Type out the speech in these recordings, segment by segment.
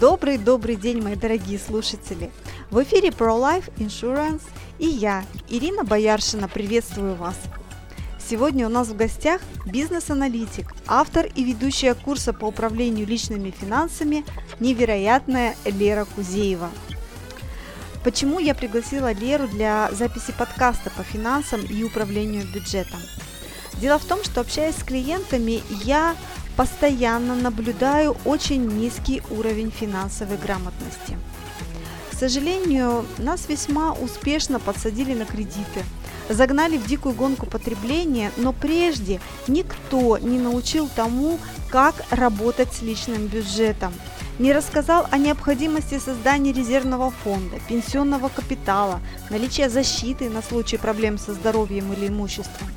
Добрый-добрый день, мои дорогие слушатели! В эфире ProLife Insurance и я, Ирина Бояршина, приветствую вас. Сегодня у нас в гостях бизнес-аналитик, автор и ведущая курса по управлению личными финансами невероятная Лера Кузеева. Почему я пригласила Леру для записи подкаста по финансам и управлению бюджетом? Дело в том, что общаясь с клиентами, я постоянно наблюдаю очень низкий уровень финансовой грамотности. К сожалению, нас весьма успешно подсадили на кредиты, загнали в дикую гонку потребления, но прежде никто не научил тому, как работать с личным бюджетом, не рассказал о необходимости создания резервного фонда, пенсионного капитала, наличия защиты на случай проблем со здоровьем или имуществом.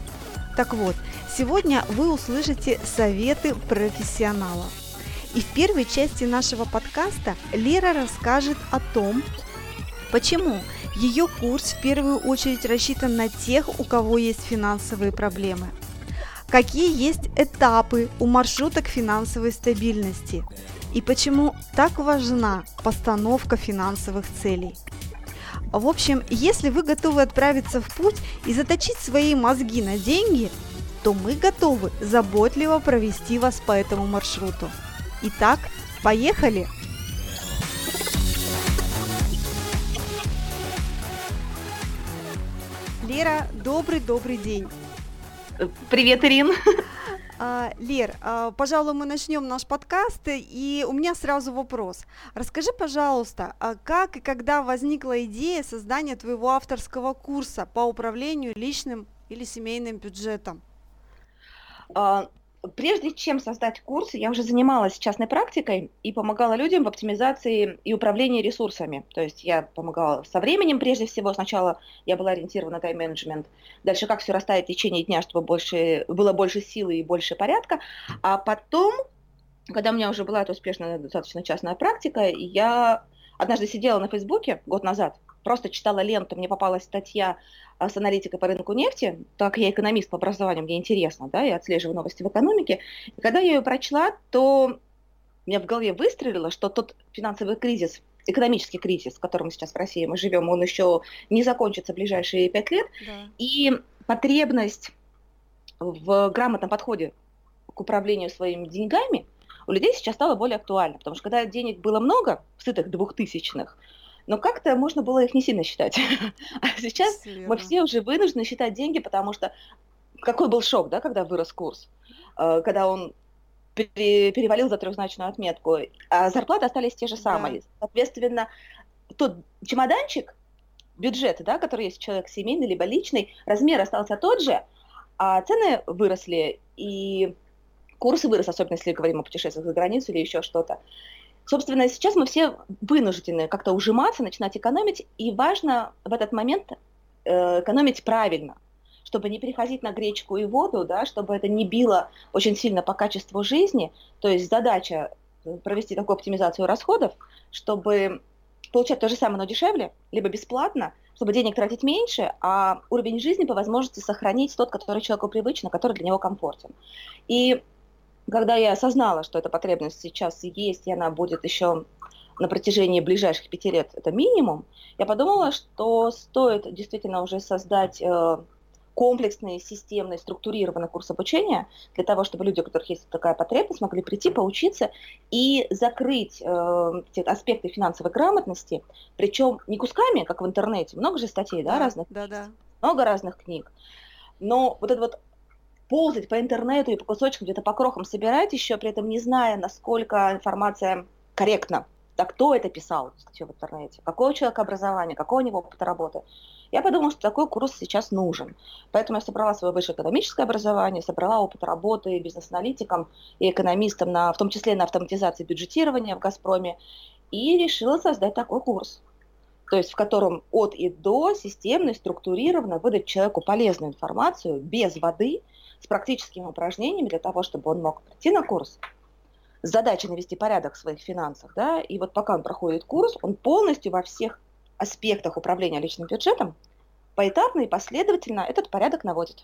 Так вот, сегодня вы услышите советы профессионала. И в первой части нашего подкаста Лера расскажет о том, почему ее курс в первую очередь рассчитан на тех, у кого есть финансовые проблемы. Какие есть этапы у маршрута к финансовой стабильности и почему так важна постановка финансовых целей. В общем, если вы готовы отправиться в путь и заточить свои мозги на деньги, то мы готовы заботливо провести вас по этому маршруту. Итак, поехали! Лера, добрый-добрый день. Привет, Ирин. А, Лер, а, пожалуй, мы начнем наш подкаст, и у меня сразу вопрос. Расскажи, пожалуйста, а как и когда возникла идея создания твоего авторского курса по управлению личным или семейным бюджетом? Прежде чем создать курс, я уже занималась частной практикой и помогала людям в оптимизации и управлении ресурсами. То есть я помогала со временем прежде всего. Сначала я была ориентирована на тайм-менеджмент. Дальше как все расставить в течение дня, чтобы больше, было больше силы и больше порядка. А потом, когда у меня уже была эта успешная достаточно частная практика, я однажды сидела на Фейсбуке год назад, просто читала ленту, мне попалась статья а, с аналитикой по рынку нефти, так я экономист по образованию, мне интересно, да, я отслеживаю новости в экономике. И когда я ее прочла, то у меня в голове выстрелило, что тот финансовый кризис, экономический кризис, в котором сейчас в России мы живем, он еще не закончится в ближайшие пять лет. Да. И потребность в грамотном подходе к управлению своими деньгами у людей сейчас стала более актуальна, потому что когда денег было много, в сытых двухтысячных, но как-то можно было их не сильно считать. А сейчас Верно. мы все уже вынуждены считать деньги, потому что какой был шок, да, когда вырос курс, э, когда он перевалил за трехзначную отметку, а зарплаты остались те же самые. Да. Соответственно, тот чемоданчик, бюджет, да, который есть человек семейный либо личный, размер остался тот же, а цены выросли, и курсы выросли, особенно если говорим о путешествиях за границу или еще что-то. Собственно, сейчас мы все вынуждены как-то ужиматься, начинать экономить, и важно в этот момент э, экономить правильно, чтобы не переходить на гречку и воду, да, чтобы это не било очень сильно по качеству жизни. То есть задача э, провести такую оптимизацию расходов, чтобы получать то же самое, но дешевле, либо бесплатно, чтобы денег тратить меньше, а уровень жизни по возможности сохранить тот, который человеку привычен, который для него комфортен. И когда я осознала, что эта потребность сейчас есть, и она будет еще на протяжении ближайших пяти лет, это минимум, я подумала, что стоит действительно уже создать э, комплексный, системный, структурированный курс обучения для того, чтобы люди, у которых есть такая потребность, могли прийти, поучиться и закрыть э, те аспекты финансовой грамотности, причем не кусками, как в интернете, много же статей, да, да разных, да, да. много разных книг, но вот это вот ползать по интернету и по кусочкам, где-то по крохам собирать, еще при этом не зная, насколько информация корректна. Да кто это писал, статью в интернете, какое у человека образование, какой у него опыт работы. Я подумала, что такой курс сейчас нужен. Поэтому я собрала свое высшее экономическое образование, собрала опыт работы бизнес-аналитиком и экономистом, на, в том числе на автоматизации бюджетирования в «Газпроме», и решила создать такой курс. То есть в котором от и до системно и структурированно выдать человеку полезную информацию без воды – с практическими упражнениями для того, чтобы он мог прийти на курс с задачей навести порядок в своих финансах, да, и вот пока он проходит курс, он полностью во всех аспектах управления личным бюджетом поэтапно и последовательно этот порядок наводит.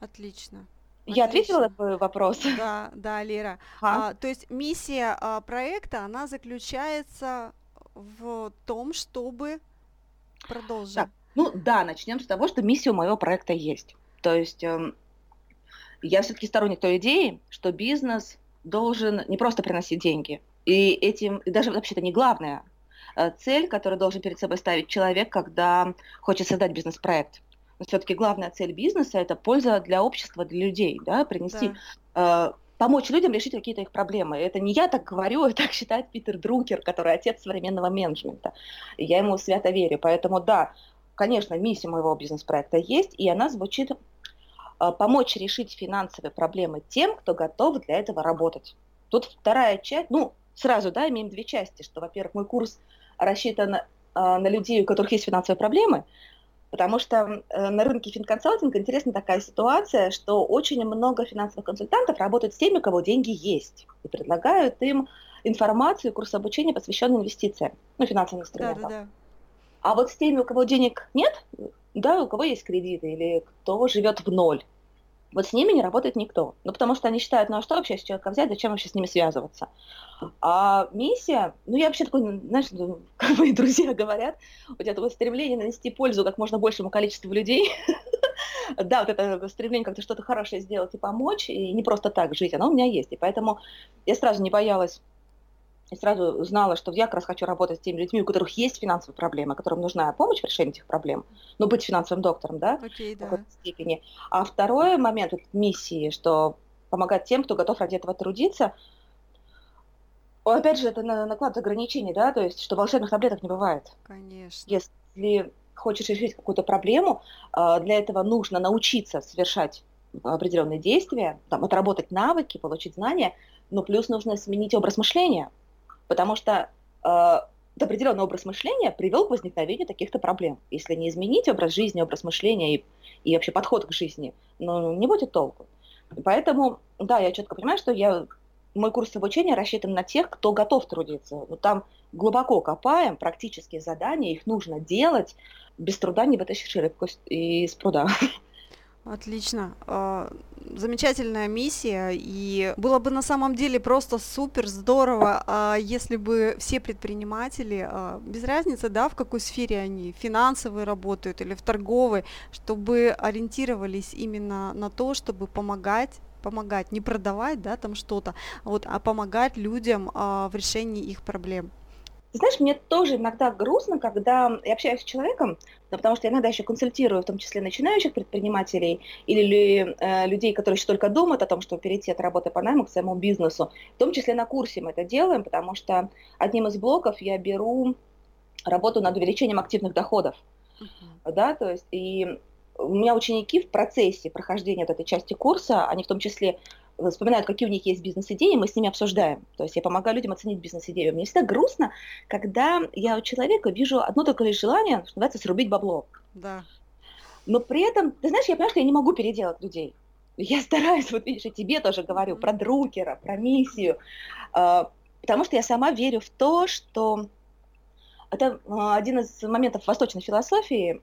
Отлично. Я ответила на Отлично. твой вопрос? Да, да, Лера. Ага. А, то есть миссия а, проекта, она заключается в том, чтобы Так, продолжим. ну да, начнем с того, что миссия у моего проекта есть. То есть эм, я все-таки сторонник той идеи, что бизнес должен не просто приносить деньги. И этим, и даже вообще-то не главная цель, которую должен перед собой ставить человек, когда хочет создать бизнес-проект. Но все-таки главная цель бизнеса– это польза для общества, для людей, да, принести, Да, э, помочь людям решить какие-то их проблемы. Это не я так говорю, так считает Питер Друкер, который отец современного менеджмента. И я ему свято верю. Поэтому да, конечно, миссия моего бизнес-проекта есть, и она звучит а, помочь решить финансовые проблемы тем, кто готов для этого работать. Тут вторая часть, ну, сразу, да, имеем две части, что, во-первых, мой курс рассчитан а, на людей, у которых есть финансовые проблемы, потому что э, на рынке финконсалтинга интересна такая ситуация, что очень много финансовых консультантов работают с теми, у кого деньги есть, и предлагают им информацию, курс обучения, посвященный инвестициям, ну, финансовым да, да, инструментам. да. А вот с теми, у кого денег нет, да, у кого есть кредиты или кто живет в ноль, вот с ними не работает никто. Ну, потому что они считают, ну а что вообще с человека взять, зачем вообще с ними связываться? А миссия, ну я вообще такой, знаешь, ну, как мои друзья говорят, вот это вот стремление нанести пользу как можно большему количеству людей, да, вот это стремление как-то что-то хорошее сделать и помочь, и не просто так жить, оно у меня есть. И поэтому я сразу не боялась и сразу знала, что я как раз хочу работать с теми людьми, у которых есть финансовые проблемы, которым нужна помощь в решении этих проблем, ну, быть финансовым доктором, да, Окей, в да. какой-то степени. А второй момент вот миссии, что помогать тем, кто готов ради этого трудиться, опять же, это на- накладывает ограничения, да, то есть, что волшебных таблеток не бывает. Конечно. Если хочешь решить какую-то проблему, а, для этого нужно научиться совершать определенные действия, там, отработать навыки, получить знания, но плюс нужно сменить образ мышления, потому что э, определенный образ мышления привел к возникновению таких-то проблем. Если не изменить образ жизни, образ мышления и, и вообще подход к жизни, ну, не будет толку. Поэтому, да, я четко понимаю, что я, мой курс обучения рассчитан на тех, кто готов трудиться. Но там глубоко копаем, практические задания, их нужно делать, без труда не вытащишь рыбку из пруда. Отлично. А, Замечательная миссия. И было бы на самом деле просто супер здорово, а, если бы все предприниматели, а, без разницы, да, в какой сфере они, финансовые работают или в торговой, чтобы ориентировались именно на то, чтобы помогать помогать, не продавать, да, там что-то, вот, а помогать людям а, в решении их проблем. Ты знаешь, мне тоже иногда грустно, когда я общаюсь с человеком, да, потому что я иногда еще консультирую, в том числе начинающих предпринимателей или э, людей, которые еще только думают о том, чтобы перейти от работы по найму к своему бизнесу. В том числе на курсе мы это делаем, потому что одним из блоков я беру работу над увеличением активных доходов. Мгм. Да, то есть и у меня ученики в процессе прохождения вот этой части курса, они в том числе вспоминают, какие у них есть бизнес-идеи, мы с ними обсуждаем. То есть я помогаю людям оценить бизнес-идею. Мне всегда грустно, когда я у человека вижу одно только лишь желание, что называется, срубить бабло. Да, Но при этом, ты знаешь, я понимаю, что я не могу переделать людей. Я стараюсь, вот видишь, и тебе тоже говорю про друкера, про миссию, а, потому что я сама верю в то, что это а, один из моментов восточной философии,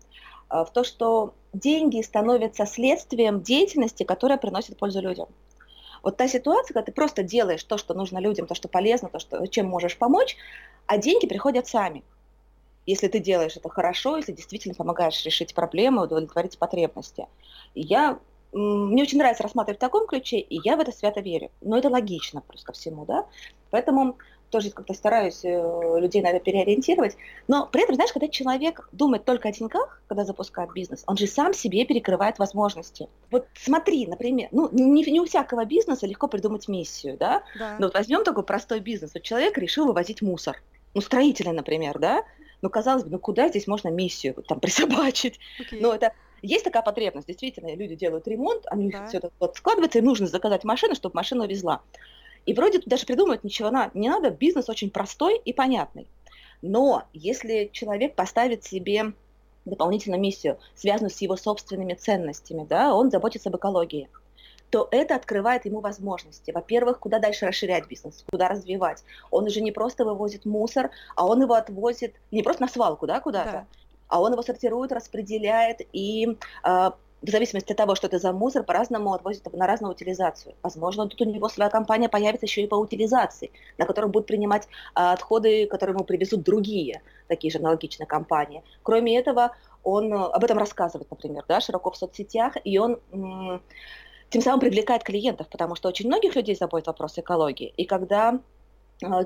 а, в то, что деньги становятся следствием деятельности, которая приносит пользу людям. Вот та ситуация, когда ты просто делаешь то, что нужно людям, то, что полезно, то, что, чем можешь помочь, а деньги приходят сами. Если ты делаешь это хорошо, если действительно помогаешь решить проблемы, удовлетворить потребности. Я, мне очень нравится рассматривать в таком ключе, и я в это свято верю. Но это логично, плюс ко всему, да. Поэтому тоже как-то стараюсь э, людей на это переориентировать. Но при этом, знаешь, когда человек думает только о деньгах, когда запускает бизнес, он же сам себе перекрывает возможности. Вот смотри, например, ну не, не у всякого бизнеса легко придумать миссию, да, да, но вот возьмем такой простой бизнес. Вот человек решил вывозить мусор. Ну, строительный, например, да? Ну, казалось бы, ну куда здесь можно миссию там присобачить? Ну, окей, это есть такая потребность, действительно, люди делают ремонт, они да, все это вот складывается, им нужно заказать машину, чтобы машина везла. И вроде тут даже придумать ничего не надо, бизнес очень простой и понятный. Но если человек поставит себе дополнительную миссию, связанную с его собственными ценностями, да, он заботится об экологии, то это открывает ему возможности. Во-первых, куда дальше расширять бизнес, куда развивать. Он уже не просто вывозит мусор, а он его отвозит не просто на свалку, да, куда-то, да, а он его сортирует, распределяет и а, в зависимости от того, что это за мусор, по-разному отвозят на разную утилизацию. Возможно, тут у него своя компания появится еще и по утилизации, на котором будут принимать а, отходы, которые ему привезут другие, такие же аналогичные компании. Кроме этого, он об этом рассказывает, например, да, широко в соцсетях, и он тем самым привлекает клиентов, потому что очень многих людей заботит вопрос экологии. И когда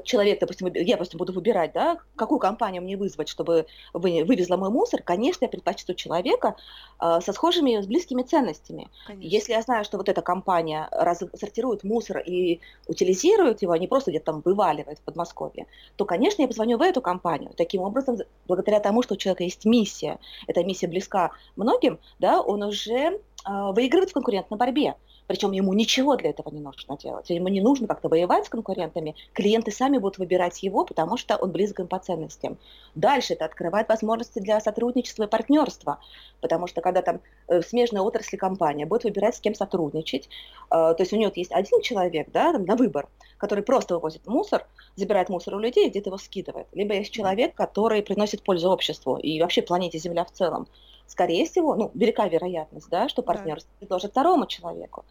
человек, допустим, я, допустим, буду выбирать, да, какую компанию мне вызвать, чтобы вы, вывезла мой мусор, конечно, я предпочту человека э, со схожими, с близкими ценностями. Конечно. Если я знаю, что вот эта компания раз, сортирует мусор и утилизирует его, а не просто где-то там вываливает в Подмосковье, то, конечно, я позвоню в эту компанию. Таким образом, благодаря тому, что у человека есть миссия, эта миссия близка многим, да, он уже э, выигрывает в конкурентной борьбе. Причем ему ничего для этого не нужно делать. Ему не нужно как-то воевать с конкурентами. Клиенты сами будут выбирать его, потому что он близок им по ценностям. Дальше это открывает возможности для сотрудничества и партнерства. Потому что когда там э, смежная отрасль компания будет выбирать, с кем сотрудничать, э, то есть у нее есть один человек да, там, на выбор, который просто вывозит мусор, забирает мусор у людей и где-то его скидывает. Либо есть человек, который приносит пользу обществу и вообще планете Земля в целом скорее всего, ну, велика вероятность, да, что партнер да. предложит второму человеку.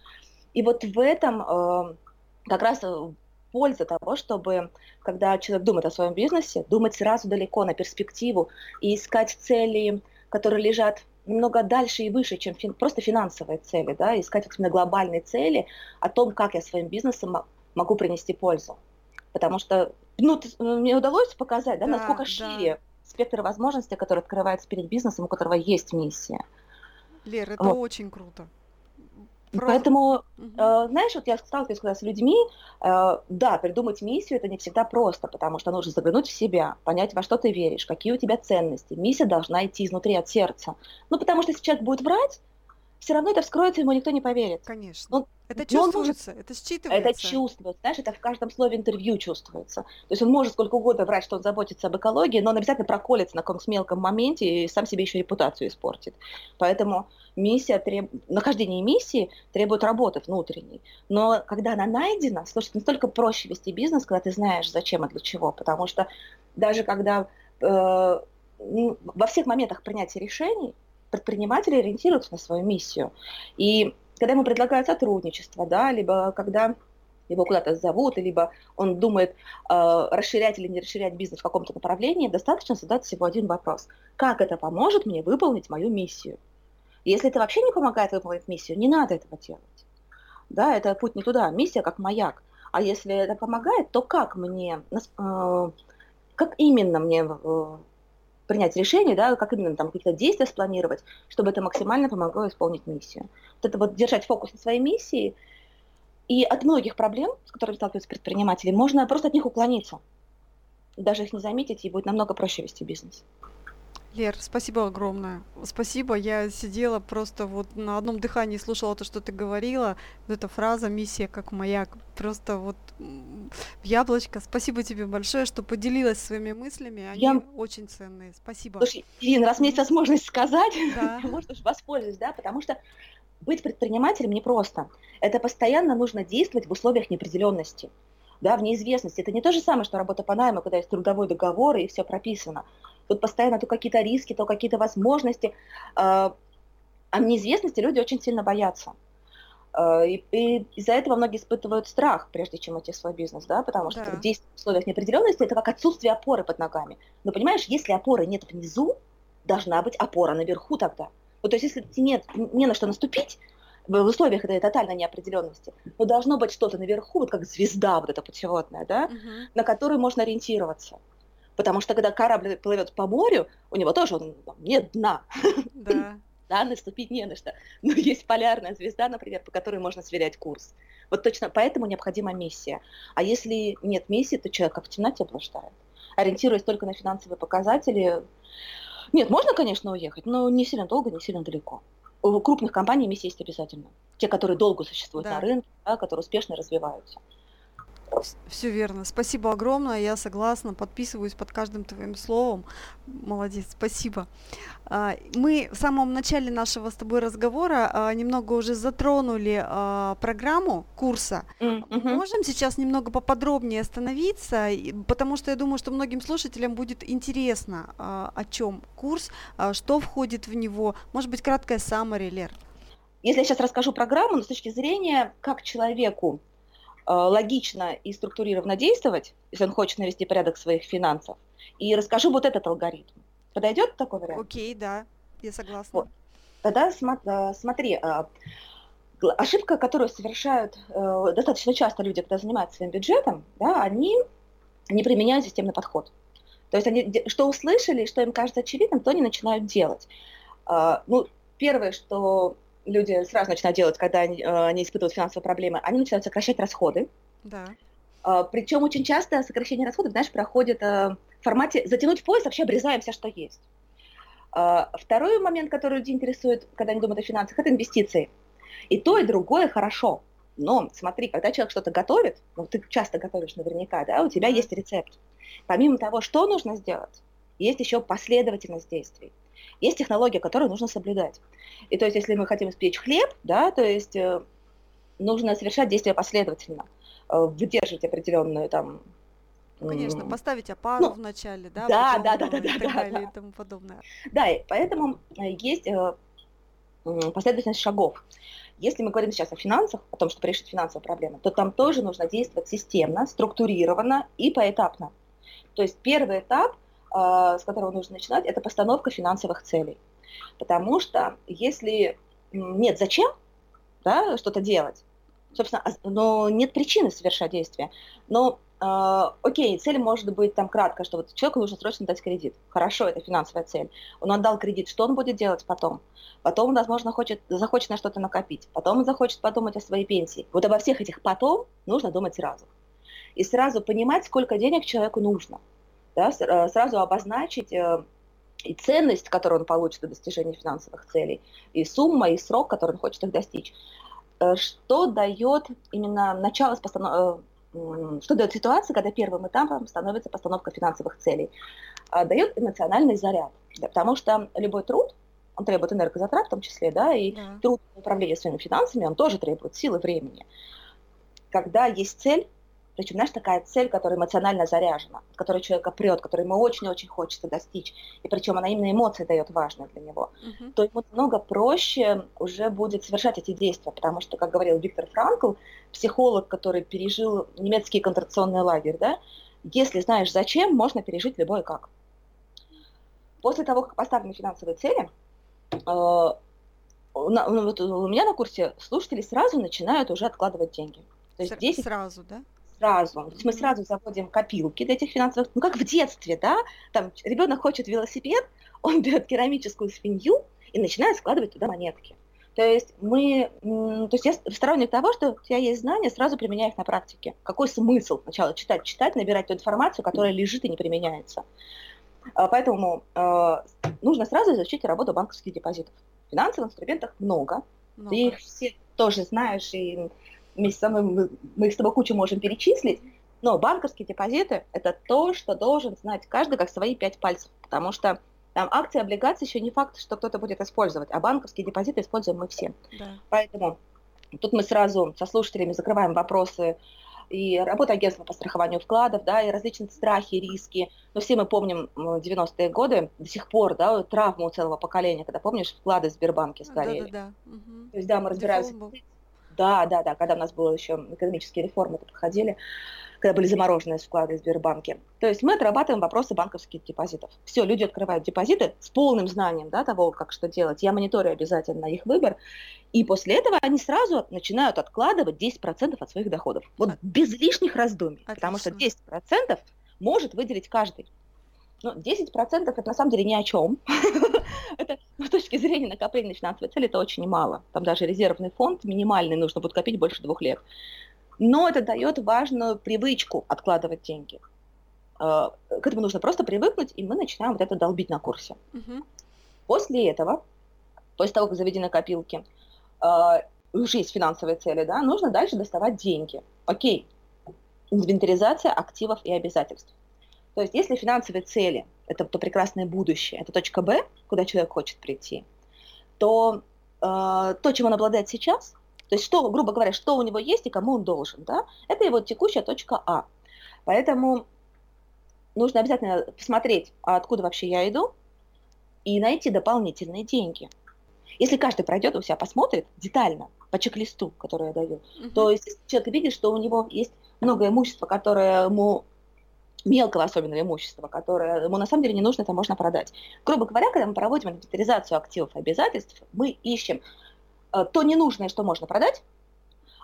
И вот в этом э, как раз э, польза того, чтобы, когда человек думает о своем бизнесе, думать сразу далеко на перспективу и искать цели, которые лежат немного дальше и выше, чем фин, просто финансовые цели, да, искать вот именно глобальные цели о том, как я своим бизнесом могу принести пользу. Потому что ну, мне удалось показать, да, да насколько да. шире спектр возможностей, который открывается перед бизнесом, у которого есть миссия. Лер, это вот. очень круто. Просто... Поэтому, угу. э, знаешь, вот я сталкиваюсь когда с людьми, э, да, придумать миссию это не всегда просто, потому что нужно заглянуть в себя, понять, во что ты веришь, какие у тебя ценности. Миссия должна идти изнутри от сердца. Ну, потому что если человек будет врать, все равно это вскроется, ему никто не поверит. Конечно. Он, это чувствуется, может, это считывается. Это чувствуется, знаешь, это в каждом слове интервью чувствуется. То есть он может сколько угодно врать, что он заботится об экологии, но он обязательно проколется на каком-то мелком моменте и сам себе еще репутацию испортит. Поэтому миссия, треб... нахождение миссии требует работы внутренней. Но когда она найдена, слушай, настолько проще вести бизнес, когда ты знаешь, зачем и для чего. Потому что даже когда э, во всех моментах принятия решений предприниматели ориентируются на свою миссию. И когда ему предлагают сотрудничество, да, либо когда его куда-то зовут, либо он думает э, расширять или не расширять бизнес в каком-то направлении, достаточно задать всего один вопрос. Как это поможет мне выполнить мою миссию? Если это вообще не помогает выполнить миссию, не надо этого делать. Да, это путь не туда, миссия как маяк. А если это помогает, то как мне, э, как именно мне э, принять решение, да, как именно там какие-то действия спланировать, чтобы это максимально помогло исполнить миссию. Вот это вот держать фокус на своей миссии, и от многих проблем, с которыми сталкиваются предприниматели, можно просто от них уклониться. Даже их не заметить, и будет намного проще вести бизнес. Лер, спасибо огромное. Спасибо. Я сидела просто вот на одном дыхании слушала то, что ты говорила. Вот эта фраза «миссия как маяк». Просто вот яблочко. Спасибо тебе большое, что поделилась своими мыслями. Они я... очень ценные. Спасибо. Слушай, Ирина, раз у меня есть возможность сказать, да. я, может, воспользуюсь, да, потому что быть предпринимателем непросто. Это постоянно нужно действовать в условиях неопределенности да, в неизвестности. Это не то же самое, что работа по найму, когда есть трудовой договор и все прописано. Тут постоянно то какие-то риски, то какие-то возможности. А, а неизвестности люди очень сильно боятся. А, и, и из-за этого многие испытывают страх, прежде чем идти в свой бизнес, да, потому что да. действие в условиях неопределенности это как отсутствие опоры под ногами. Но понимаешь, если опоры нет внизу, должна быть опора наверху тогда. Вот, то есть если нет, не на что наступить, в условиях этой тотальной неопределенности, но должно быть что-то наверху, вот как звезда вот эта путеводная, да, угу. на которую можно ориентироваться. Потому что когда корабль плывет по морю, у него тоже он, нет дна. Да. да, наступить не на что. Но есть полярная звезда, например, по которой можно сверять курс. Вот точно поэтому необходима миссия. А если нет миссии, то человек как в темноте блуждает. Ориентируясь только на финансовые показатели, нет, можно, конечно, уехать, но не сильно долго, не сильно далеко. У крупных компаний миссия есть обязательно. Те, которые долго существуют да. на рынке, да, которые успешно развиваются. Все верно. Спасибо огромное. Я согласна, подписываюсь под каждым твоим словом. Молодец, спасибо. А, мы в самом начале нашего с тобой разговора а, немного уже затронули а, программу курса. Mm-hmm. Можем сейчас немного поподробнее остановиться, потому что я думаю, что многим слушателям будет интересно, о чем курс, что входит в него. Может быть, краткая summary, Лер? если я сейчас расскажу программу, но с точки зрения, как человеку логично и структурированно действовать, если он хочет навести порядок своих финансов, и расскажу вот этот алгоритм. Подойдет такой вариант? Окей, да, я согласна. Вот. Тогда э, смотри, э, ошибка, которую совершают достаточно часто люди, когда занимаются своим бюджетом, да, они не применяют системный подход. То есть они что услышали, что им кажется очевидным, то они начинают делать. Ну, первое, что люди сразу начинают делать, когда они, э, они испытывают финансовые проблемы, они начинают сокращать расходы. Да. А, Причем очень часто сокращение расходов, знаешь, проходит э, в формате затянуть пояс, вообще обрезаем все, что есть. А, второй момент, который людей интересует, когда они думают о финансах, это инвестиции. И то, и другое хорошо. Но смотри, когда человек что-то готовит, ну ты часто готовишь наверняка, да, у тебя есть рецепт. Помимо того, что нужно сделать, есть еще последовательность действий. Есть технология, которую нужно соблюдать. И то есть, если мы хотим испечь хлеб, да, то есть э, нужно совершать действия последовательно, э, выдерживать определенную там ну, конечно, поставить опару ну, в начале, да, да, да, да, да, и так да, далее да. и тому подобное. Да, и поэтому э, есть последовательность шагов. Если мы говорим сейчас о финансах, о том, чтобы решить финансовую проблему, то там тоже нужно действовать системно, структурированно и поэтапно. То есть первый этап с которого нужно начинать, это постановка финансовых целей. Потому что если нет зачем да, что-то делать, собственно, а, но нет причины совершать действия. Но э, окей, цель может быть там кратко, что вот человеку нужно срочно дать кредит. Хорошо, это финансовая цель. Он отдал кредит, что он будет делать потом? Потом он, возможно, хочет, захочет на что-то накопить. Потом он захочет подумать о своей пенсии. Вот обо всех этих потом нужно думать сразу. И сразу понимать, сколько денег человеку нужно да, э, сразу обозначить э, и ценность, которую он получит до достижения финансовых целей, и сумма, и срок, который он хочет их достичь. Э, что дает именно начало с постанов... что дает ситуация, когда первым этапом становится постановка финансовых целей? Дает эмоциональный заряд, да, потому что любой труд, он требует энергозатрат в том числе, да, и да. труд управления своими финансами, он тоже требует силы времени. Когда есть цель, причем, знаешь, такая цель, которая эмоционально заряжена, которая человека прет, которой ему очень-очень хочется достичь, и причем она именно эмоции дает важные для него, uh-huh. то ему много проще уже будет совершать эти действия, потому что, как говорил Виктор Франкл, психолог, который пережил немецкий концентрационный лагерь, да, если знаешь зачем, можно пережить любое как. После того, как поставлены финансовые цели, э, ну, у меня на курсе слушатели сразу начинают уже откладывать деньги. То есть 10, сразу, да? Сразу. То есть мы сразу заводим копилки для этих финансовых, ну как в детстве, да, там ребенок хочет велосипед, он берет керамическую свинью и начинает складывать туда монетки. То есть мы, то есть я сторонник того, что у тебя есть знания, сразу применяй их на практике. Какой смысл сначала читать, читать, набирать ту информацию, которая лежит и не применяется. А, поэтому э, нужно сразу изучить работу банковских депозитов. Финансовых инструментов много. много. Ты их все тоже знаешь и вместе со мной мы, мы их с тобой кучу можем перечислить, но банковские депозиты – это то, что должен знать каждый как свои пять пальцев, потому что там акции, облигации еще не факт, что кто-то будет использовать, а банковские депозиты используем мы все. Да. Поэтому тут мы сразу со слушателями закрываем вопросы и работа агентства по страхованию вкладов, да, и различные страхи, риски. Но все мы помним 90-е годы, до сих пор, да, травму целого поколения, когда, помнишь, вклады в Сбербанке сгорели. Да, да, да. Угу. То есть, да, мы разбираемся да, да, да, когда у нас было еще экономические реформы проходили, когда были замороженные вклады в Сбербанке. То есть мы отрабатываем вопросы банковских депозитов. Все, люди открывают депозиты с полным знанием да, того, как что делать. Я мониторю обязательно их выбор. И после этого они сразу начинают откладывать 10% от своих доходов. Вот без лишних раздумий. Отлично. Потому что 10% может выделить каждый. Ну, 10% это на самом деле ни о чем. это с точки зрения накопления финансовой цели это очень мало. Там даже резервный фонд минимальный нужно будет копить больше двух лет. Но это дает важную привычку откладывать деньги. Э, к этому нужно просто привыкнуть, и мы начинаем вот это долбить на курсе. После этого, после того, как заведены копилки, э, уже есть финансовые цели, да, нужно дальше доставать деньги. Окей, инвентаризация активов и обязательств. То есть если финансовые цели – это то прекрасное будущее, это точка Б, куда человек хочет прийти, то э, то, чем он обладает сейчас, то есть что, грубо говоря, что у него есть и кому он должен, да, это его текущая точка А. Поэтому нужно обязательно посмотреть, а откуда вообще я иду, и найти дополнительные деньги. Если каждый пройдет у себя посмотрит детально по чек-листу, который я даю, угу. то есть человек видит, что у него есть много имущества, которое ему мелкого особенного имущества, которое ему на самом деле не нужно, это можно продать. Грубо говоря, когда мы проводим инвентаризацию активов и обязательств, мы ищем э, то ненужное, что можно продать,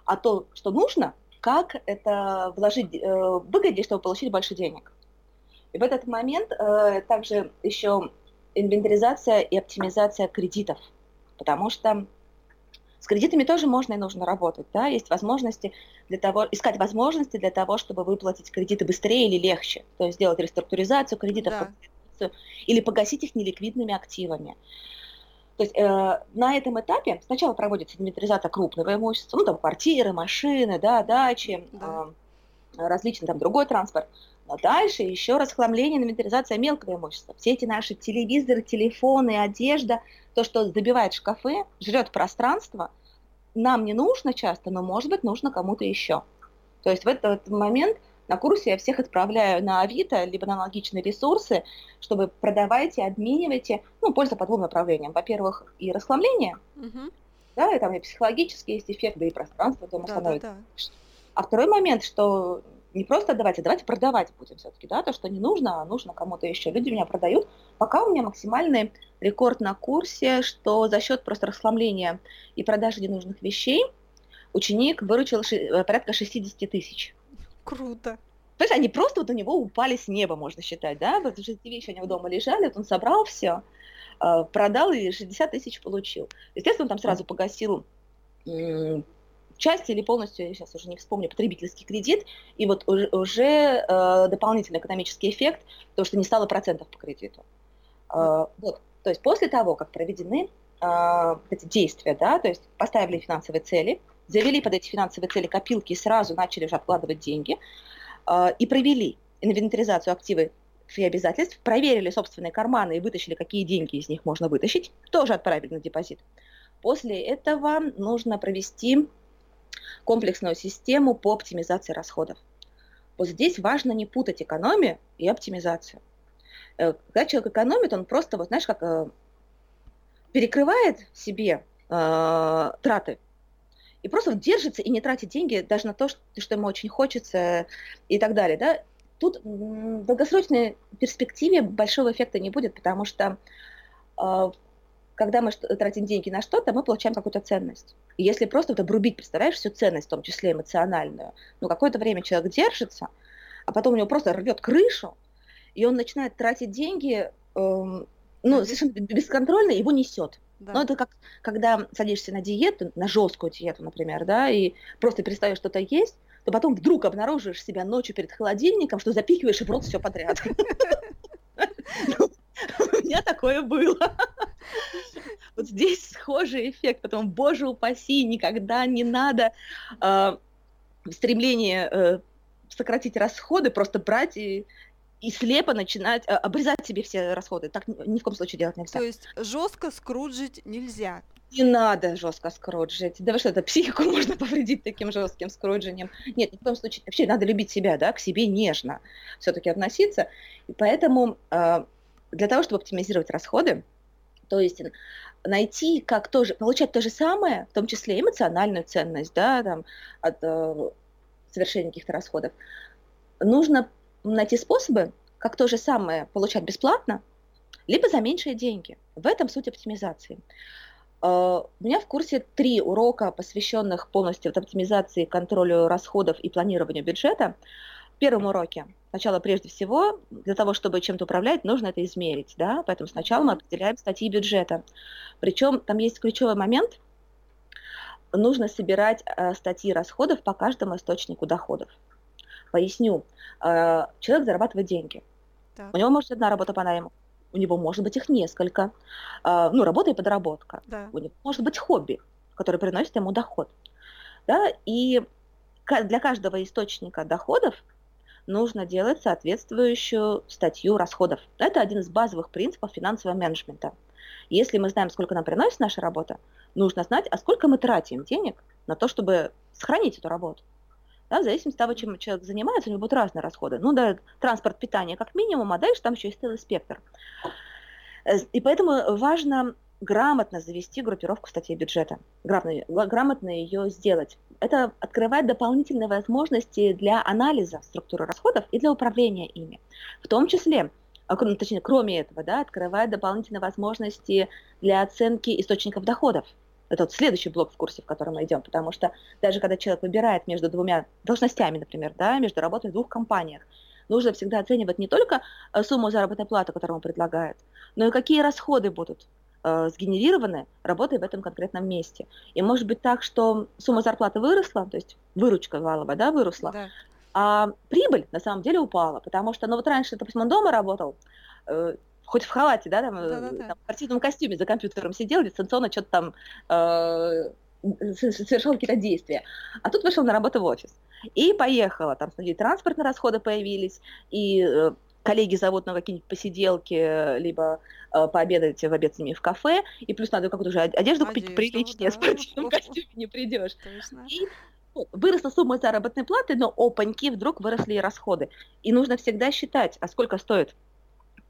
а то, что нужно, как это вложить э, в выгоде, чтобы получить больше денег. И в этот момент э, также еще инвентаризация и оптимизация кредитов, потому что с кредитами тоже можно и нужно работать, да, есть возможности для того, искать возможности для того, чтобы выплатить кредиты быстрее или легче, то есть сделать реструктуризацию кредитов да. или погасить их неликвидными активами. То есть э, на этом этапе сначала проводится инвентаризация крупного имущества, ну там квартиры, машины, да, дачи, да. Э, различный там другой транспорт. Но дальше еще расхламление, инвентаризация мелкого имущества. Все эти наши телевизоры, телефоны, одежда, то, что забивает шкафы, жрет пространство, нам не нужно часто, но, может быть, нужно кому-то еще. То есть в этот момент на курсе я всех отправляю на Авито, либо на аналогичные ресурсы, чтобы продавайте, обменивайте, ну, польза по двум направлениям. Во-первых, и расхламление, угу. да, и там и психологический есть эффект, да и пространство дома да, становится. Да, да. А второй момент, что не просто отдавать, а давайте продавать будем все-таки, да, то, что не нужно, а нужно кому-то еще. Люди меня продают. Пока у меня максимальный рекорд на курсе, что за счет просто расхламления и продажи ненужных вещей ученик выручил э, порядка 60 тысяч. Круто. То есть они просто вот у него упали с неба, можно считать, да, вот эти вещи у него дома лежали, вот он собрал все, э, продал и 60 тысяч получил. Естественно, он там сразу погасил части или полностью, я сейчас уже не вспомню, потребительский кредит, и вот уже, уже э, дополнительный экономический эффект, то, что не стало процентов по кредиту. Э, вот. То есть после того, как проведены э, эти действия, да, то есть поставили финансовые цели, завели под эти финансовые цели копилки и сразу начали уже откладывать деньги, э, и провели инвентаризацию активов и обязательств, проверили собственные карманы и вытащили, какие деньги из них можно вытащить, тоже отправили на депозит. После этого нужно провести комплексную систему по оптимизации расходов. Вот здесь важно не путать экономию и оптимизацию. Э, когда человек экономит, он просто, вот знаешь, как э, перекрывает себе э, траты и просто держится и не тратит деньги даже на то, что, ему очень хочется и так далее. Да? Тут в долгосрочной перспективе большого эффекта не будет, потому что когда мы тратим деньги на что-то, мы получаем какую-то ценность. И если просто вот обрубить, представляешь, всю ценность, в том числе эмоциональную, ну, какое-то время человек держится, а потом у него просто рвет крышу, и он начинает тратить деньги, эм, ну, совершенно бесконтрольно, его несет. Да. Ну, это как, когда садишься на диету, на жесткую диету, например, да, и просто перестаешь что-то есть, то потом вдруг обнаруживаешь себя ночью перед холодильником, что запихиваешь в рот все подряд. У меня такое было. Вот здесь схожий эффект. Потом, боже упаси, никогда не надо э, стремление э, сократить расходы, просто брать и, и слепо начинать э, обрезать себе все расходы. Так ни, ни в коем случае делать нельзя. То есть жестко скруджить нельзя. Не надо жестко скруджить. Да вы что, это психику можно повредить таким жестким скруджением. Нет, ни в коем случае. Вообще надо любить себя, да, к себе нежно все-таки относиться. И поэтому э, для того, чтобы оптимизировать расходы, то есть найти, как тоже, получать то же самое, в том числе эмоциональную ценность, да, там, от э, совершения каких-то расходов, нужно найти способы, как то же самое получать бесплатно, либо за меньшие деньги. В этом суть оптимизации. Uh, у меня в курсе три урока, посвященных полностью оптимизации, контролю расходов и планированию бюджета. В первом уроке. Сначала, прежде всего, для того, чтобы чем-то управлять, нужно это измерить, да, поэтому сначала мы определяем статьи бюджета. Причем там есть ключевой момент, нужно собирать э, статьи расходов по каждому источнику доходов. Поясню, э, человек зарабатывает деньги, так. у него может одна работа по найму, у него может быть их несколько, э, ну, работа и подработка, да. у него может быть хобби, которое приносит ему доход, да, и для каждого источника доходов нужно делать соответствующую статью расходов. Это один из базовых принципов финансового менеджмента. Если мы знаем, сколько нам приносит наша работа, нужно знать, а сколько мы тратим денег на то, чтобы сохранить эту работу. Да, в зависимости от того, чем человек занимается, у него будут разные расходы. Ну да, транспорт, питание как минимум, а дальше там еще есть целый спектр. Э, и поэтому важно грамотно завести группировку статей бюджета, грамотно, ее сделать. Это открывает дополнительные возможности для анализа структуры расходов и для управления ими. В том числе, а, точнее, кроме этого, да, открывает дополнительные возможности для оценки источников доходов. Это вот следующий блок в курсе, в котором мы идем, потому что даже когда человек выбирает между двумя должностями, например, да, между работой в двух компаниях, нужно всегда оценивать не только э, сумму заработной платы, которую он предлагает, но и какие расходы будут э, сгенерированы работой в этом конкретном месте. И может быть так, что сумма зарплаты выросла, то есть выручка валовая, да, выросла, да. а прибыль на самом деле упала, потому что, ну вот раньше, допустим, он дома работал, э, хоть в халате, да, там, э, там, в спортивном костюме за компьютером сидел, дистанционно что-то там э, совершал какие-то действия. А тут вышел на работу в офис. И поехала. Там, смотри, транспортные расходы появились, и э, коллеги зовут на какие-нибудь посиделки, либо э, пообедать в обед с ними в кафе, и плюс надо какую-то уже одежду купить приличнее, да. в спортивном костюме не придешь. И выросла сумма заработной платы, но опаньки, вдруг выросли и расходы. И нужно всегда считать, а сколько стоит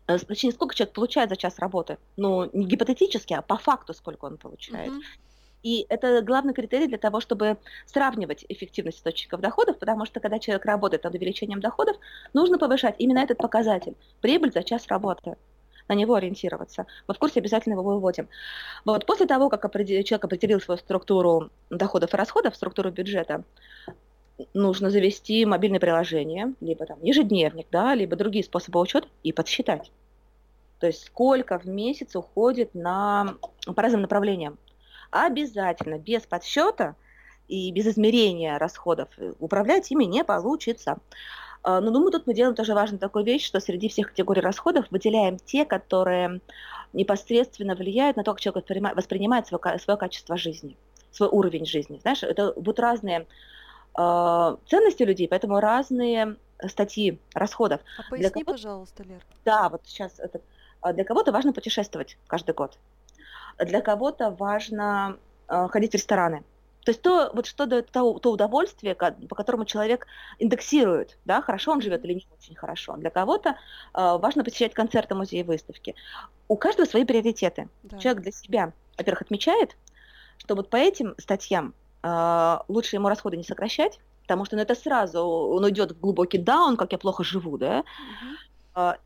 Э, точнее, сколько человек получает за час работы? Ну, не гипотетически, а по факту, сколько он получает. Угу. И это главный критерий для того, чтобы сравнивать эффективность источников доходов, потому что когда человек работает над увеличением доходов, нужно повышать именно этот показатель – прибыль за час работы на него ориентироваться. Мы в курсе обязательно его выводим. Вот после того, как человек определил свою структуру доходов и расходов, структуру бюджета, нужно завести мобильное приложение, либо там ежедневник, да, либо другие способы учета и подсчитать. То есть сколько в месяц уходит на, по разным направлениям. Обязательно без подсчета и без измерения расходов управлять ими не получится. А, но думаю, тут мы делаем тоже важную такую вещь, что среди всех категорий расходов выделяем те, которые непосредственно влияют на то, как человек воспринимает свое, свое качество жизни, свой уровень жизни. Знаешь, это будут разные э, ценности людей, поэтому разные статьи расходов. А поясни, для пожалуйста, Лер. Да, вот сейчас это. А, для кого-то важно путешествовать каждый год. Для кого-то важно э, ходить в рестораны. То есть то, вот что дает то, то удовольствие, по которому человек индексирует, да, хорошо он живет или не очень хорошо. Для кого-то э, важно посещать концерты, музеи, выставки. У каждого свои приоритеты. Да. Человек для себя, во-первых, отмечает, что вот по этим статьям а, лучше ему расходы не сокращать, потому что ну, это сразу он уйдет в глубокий даун, как я плохо живу, да. Uh-huh.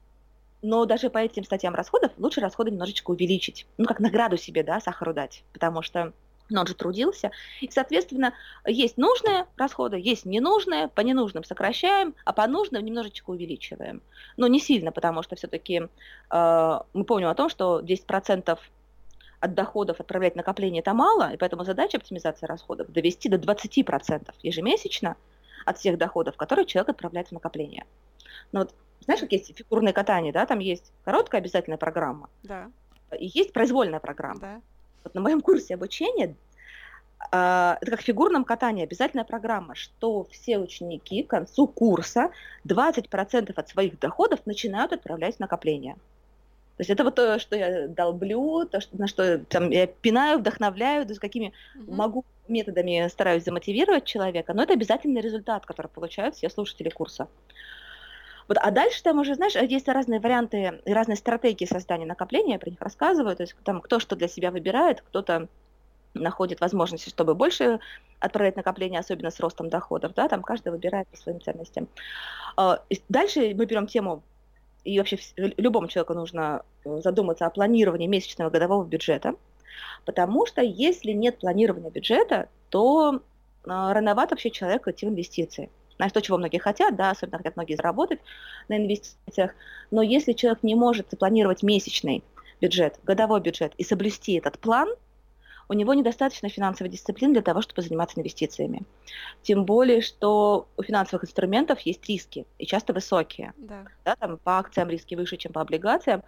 Но даже по этим статьям расходов лучше расходы немножечко увеличить, ну как награду себе, да, сахару дать, потому что ну, он же трудился. И, соответственно, есть нужные расходы, есть ненужные, по ненужным сокращаем, а по нужным немножечко увеличиваем. Но не сильно, потому что все-таки э, мы помним о том, что 10% от доходов отправлять накопление это мало, и поэтому задача оптимизации расходов довести до 20% ежемесячно от всех доходов, которые человек отправляет в накопление. Но вот знаешь, как есть фигурное катание, да, там есть короткая обязательная программа, да. и есть произвольная программа. Да. Вот на моем курсе обучения Uh, это как в фигурном катании обязательная программа, что все ученики к концу курса 20% от своих доходов начинают отправлять в накопление. То есть это вот то, что я долблю, то, что, на что там, я пинаю, вдохновляю, да, с какими mm-hmm. могу методами стараюсь замотивировать человека, но это обязательный результат, который получают все слушатели курса. Вот, а дальше там уже, знаешь, есть разные варианты и разные стратегии создания накопления, я про них рассказываю, то есть там кто что для себя выбирает, кто-то находит возможности, чтобы больше отправлять накопление, особенно с ростом доходов, да, там каждый выбирает по своим ценностям. А, дальше мы берем тему и вообще любому человеку нужно э, задуматься о планировании месячного годового бюджета, потому что если нет планирования бюджета, то а, рановато вообще человек идти в инвестиции. Знаешь, то, чего многие хотят, да, особенно хотят многие заработать на инвестициях, но если человек не может запланировать месячный бюджет, годовой бюджет и соблюсти этот план – у него недостаточно финансовой дисциплины для того, чтобы заниматься инвестициями. Тем более, что у финансовых инструментов есть риски, и часто высокие. Да. Да, там по акциям риски выше, чем по облигациям.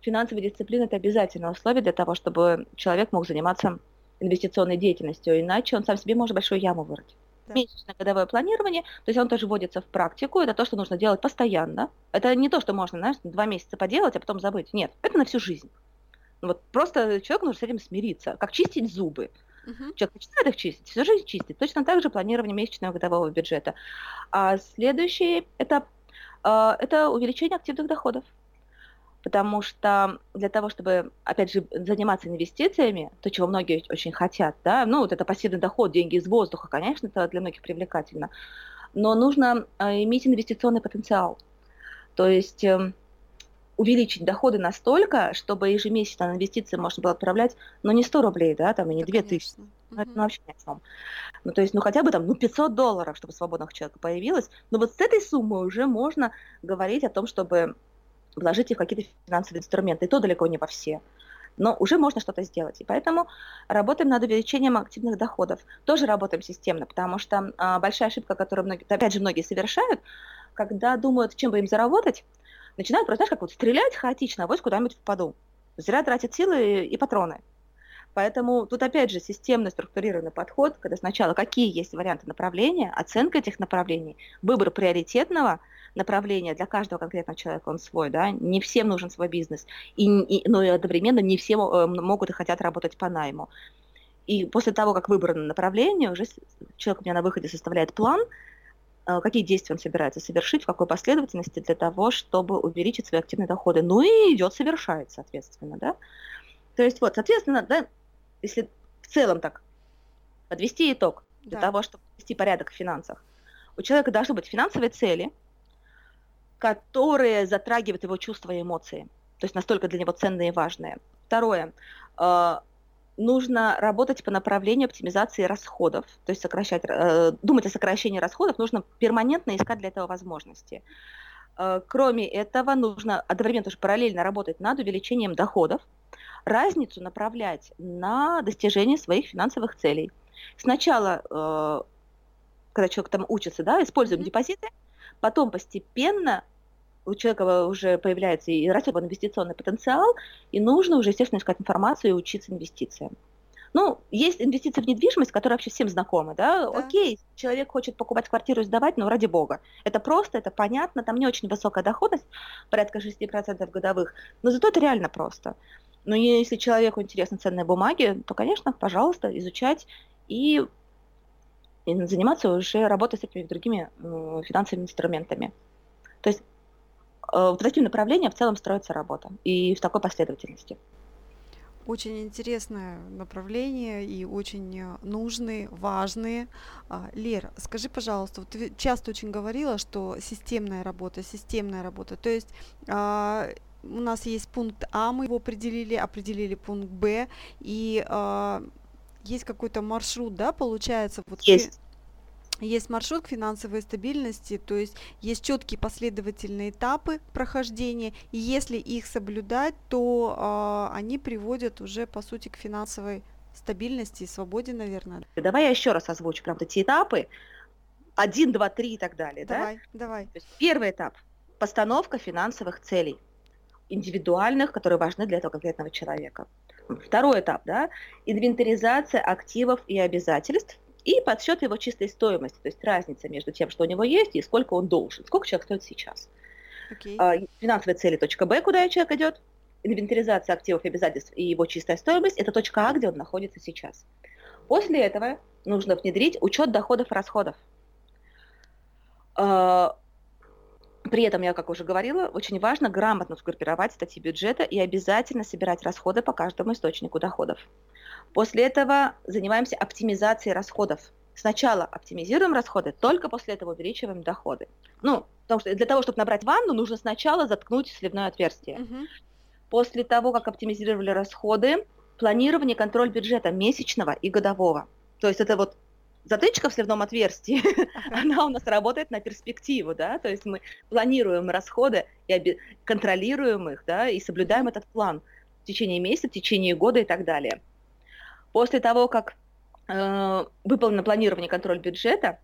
Финансовая дисциплина – это обязательное условие для того, чтобы человек мог заниматься инвестиционной деятельностью, иначе он сам себе может большую яму вырыть. Да. Месячное годовое планирование, то есть он тоже вводится в практику, это то, что нужно делать постоянно. Это не то, что можно, знаешь, два месяца поделать, а потом забыть. Нет, это на всю жизнь. Вот просто человеку нужно с этим смириться, как чистить зубы. Uh-huh. Человек начинает их чистить, всю жизнь чистит. Точно так же планирование месячного годового бюджета. А следующий этап – это увеличение активных доходов. Потому что для того, чтобы, опять же, заниматься инвестициями, то, чего многие очень хотят, да, ну, вот это пассивный доход, деньги из воздуха, конечно, это для многих привлекательно, но нужно э, иметь инвестиционный потенциал, то есть э, увеличить доходы настолько, чтобы ежемесячно на инвестиции можно было отправлять, но не 100 рублей, да, там, и не да, 2000, ну, это ну, вообще ни о чем. Ну, то есть, ну, хотя бы там, ну, 500 долларов, чтобы свободных человека появилось, но вот с этой суммы уже можно говорить о том, чтобы вложить их в какие-то финансовые инструменты, и то далеко не во все. Но уже можно что-то сделать. И поэтому работаем над увеличением активных доходов. Тоже работаем системно, потому что а, большая ошибка, которую, многие, опять же, многие совершают, когда думают, чем бы им заработать, начинают просто, знаешь, как вот стрелять хаотично, а вот куда-нибудь впаду. Зря тратят силы и патроны. Поэтому тут опять же системный структурированный подход, когда сначала какие есть варианты направления, оценка этих направлений, выбор приоритетного – направление для каждого конкретного человека, он свой, да, не всем нужен свой бизнес, и, и, но и одновременно не все э, могут и хотят работать по найму. И после того, как выбрано направление, уже человек у меня на выходе составляет план, э, какие действия он собирается совершить, в какой последовательности для того, чтобы увеличить свои активные доходы. Ну и идет совершает, соответственно, да. То есть вот, соответственно, да, если в целом так подвести итог для да. того, чтобы вести порядок в финансах, у человека должны быть финансовые цели, которые затрагивают его чувства и эмоции. То есть настолько для него ценные и важные. Второе. Э, нужно работать по направлению оптимизации расходов, то есть сокращать, э, думать о сокращении расходов, нужно перманентно искать для этого возможности. Э, кроме этого, нужно одновременно тоже параллельно работать над увеличением доходов, разницу направлять на достижение своих финансовых целей. Сначала, когда человек там учится, да, используем mm-hmm. депозиты, потом постепенно у человека уже появляется и растет инвестиционный потенциал, и нужно уже, естественно, искать информацию и учиться инвестициям. Ну, есть инвестиции в недвижимость, которые вообще всем знакомы, да? да. Окей, человек хочет покупать квартиру и сдавать, но ради бога. Это просто, это понятно, там не очень высокая доходность, порядка 6% годовых, но зато это реально просто. Но если человеку интересны ценные бумаги, то, конечно, пожалуйста, изучать и, и заниматься уже работой с этими другими э, финансовыми инструментами. То есть Э, в таким направлением в целом строится работа и в такой последовательности. Очень интересное направление и очень э, нужные, важные. А, Лер, скажи, пожалуйста, вот ты часто очень говорила, что системная работа, системная работа. То есть а, у нас есть пункт А, мы его определили, определили пункт Б, и а, есть какой-то маршрут, да, получается? Вот есть есть маршрут к финансовой стабильности, то есть есть четкие последовательные этапы прохождения, и если их соблюдать, то э, они приводят уже по сути к финансовой стабильности и свободе, наверное. Давай я еще раз озвучу прям эти этапы. Один, два, три и так далее. Давай, да? давай. То есть первый этап – постановка финансовых целей, индивидуальных, которые важны для этого конкретного человека. Второй этап, да, инвентаризация активов и обязательств, и подсчет его чистой стоимости, то есть разница между тем, что у него есть, и сколько он должен, сколько человек стоит сейчас. Okay. А, финансовые цели точка Б, куда человек идет, инвентаризация активов и обязательств и его чистая стоимость, это точка А, где он находится сейчас. После этого нужно внедрить учет доходов и расходов. При этом, я как уже говорила, очень важно грамотно сгруппировать статьи бюджета и обязательно собирать расходы по каждому источнику доходов. После этого занимаемся оптимизацией расходов. Сначала оптимизируем расходы, только после этого увеличиваем доходы. Ну, потому что для того, чтобы набрать ванну, нужно сначала заткнуть сливное отверстие. Угу. После того, как оптимизировали расходы, планирование, контроль бюджета месячного и годового. То есть это вот затычка в сливном отверстии, она у нас работает на перспективу, да, то есть мы планируем расходы и контролируем их, да, и соблюдаем этот план в течение месяца, в течение года и так далее. После того, как э, выполнено планирование и контроль бюджета,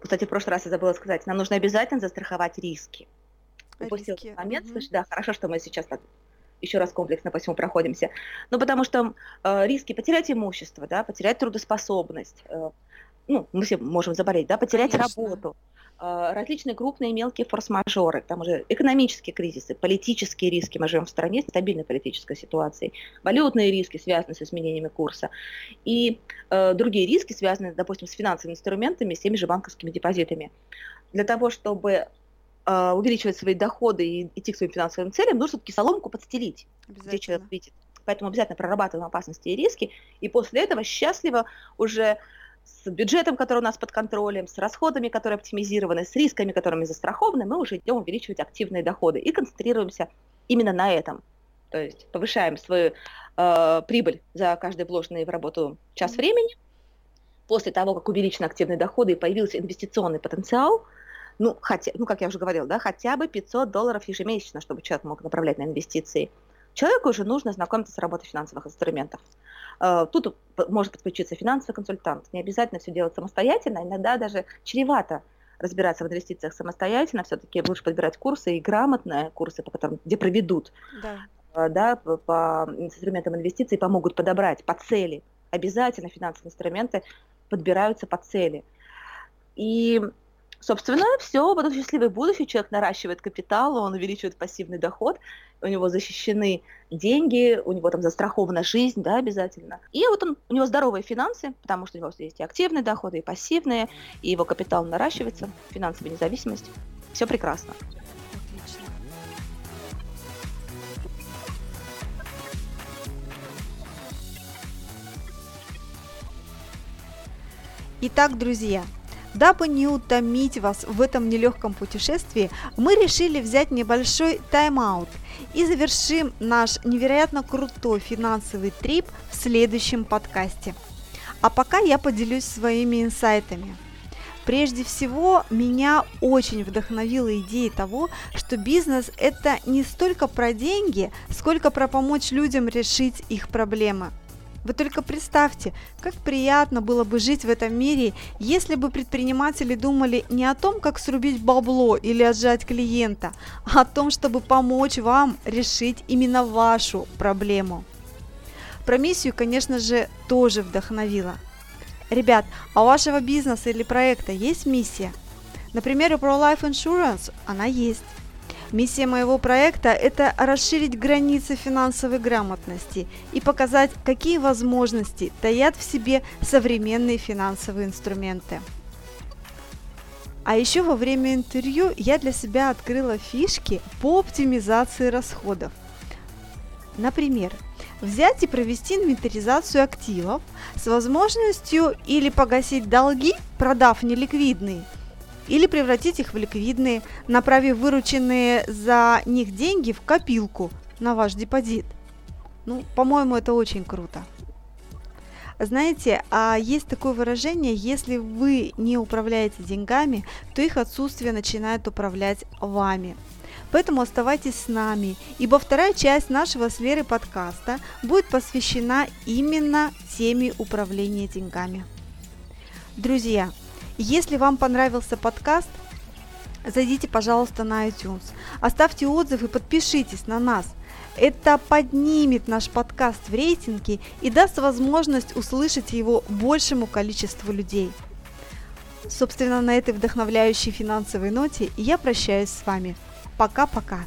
кстати, в прошлый раз я забыла сказать, нам нужно обязательно застраховать риски. Упустил риски. момент, угу. слушай, да, хорошо, что мы сейчас так еще раз комплексно по всему проходимся. Ну, потому что э, риски потерять имущество, да, потерять трудоспособность, э, ну, мы все можем заболеть, да, потерять Конечно. работу, а, различные крупные и мелкие форс-мажоры, там уже экономические кризисы, политические риски, мы живем в стране с стабильной политической ситуацией, валютные риски, связанные с изменениями курса, и э, другие риски, связанные, допустим, с финансовыми инструментами, с теми же банковскими депозитами. Для того, чтобы э, увеличивать свои доходы и идти к своим финансовым целям, нужно все-таки соломку подстелить, где человек видит. Поэтому обязательно прорабатываем опасности и риски, и после этого счастливо уже с бюджетом, который у нас под контролем, с расходами, которые оптимизированы, с рисками, которыми застрахованы, мы уже идем увеличивать активные доходы и концентрируемся именно на этом. То есть повышаем свою э, прибыль за каждый вложенный в работу час времени. После того, как увеличены активные доходы и появился инвестиционный потенциал, ну, хотя, ну, как я уже говорила, да, хотя бы 500 долларов ежемесячно, чтобы человек мог направлять на инвестиции. Человеку уже нужно знакомиться с работой финансовых инструментов. Э, тут может подключиться финансовый консультант. Не обязательно все делать самостоятельно, иногда даже чревато разбираться в инвестициях самостоятельно, все-таки лучше подбирать курсы и грамотные курсы, по которым, где проведут да. Э, да, по, по инструментам инвестиций, помогут подобрать по цели. Обязательно финансовые инструменты подбираются по цели. И Собственно, все, потом счастливый будущий, человек наращивает капитал, он увеличивает пассивный доход, у него защищены деньги, у него там застрахована жизнь, да, обязательно. И вот он, у него здоровые финансы, потому что у него есть и активные доходы, и пассивные, и его капитал наращивается, финансовая независимость. Все прекрасно. Итак, друзья, Дабы не утомить вас в этом нелегком путешествии, мы решили взять небольшой тайм-аут и завершим наш невероятно крутой финансовый трип в следующем подкасте. А пока я поделюсь своими инсайтами. Прежде всего, меня очень вдохновила идея того, что бизнес – это не столько про деньги, сколько про помочь людям решить их проблемы – вы только представьте, как приятно было бы жить в этом мире, если бы предприниматели думали не о том, как срубить бабло или отжать клиента, а о том, чтобы помочь вам решить именно вашу проблему. Про миссию, конечно же, тоже вдохновила. Ребят, а у вашего бизнеса или проекта есть миссия? Например, у ProLife Insurance она есть. Миссия моего проекта – это расширить границы финансовой грамотности и показать, какие возможности таят в себе современные финансовые инструменты. А еще во время интервью я для себя открыла фишки по оптимизации расходов. Например, взять и провести инвентаризацию активов с возможностью или погасить долги, продав неликвидные – или превратить их в ликвидные, направив вырученные за них деньги в копилку на ваш депозит. Ну, по-моему, это очень круто. Знаете, а есть такое выражение, если вы не управляете деньгами, то их отсутствие начинает управлять вами. Поэтому оставайтесь с нами, ибо вторая часть нашего с Лерой подкаста будет посвящена именно теме управления деньгами. Друзья, если вам понравился подкаст, зайдите, пожалуйста, на iTunes, оставьте отзыв и подпишитесь на нас. Это поднимет наш подкаст в рейтинге и даст возможность услышать его большему количеству людей. Собственно, на этой вдохновляющей финансовой ноте я прощаюсь с вами. Пока-пока.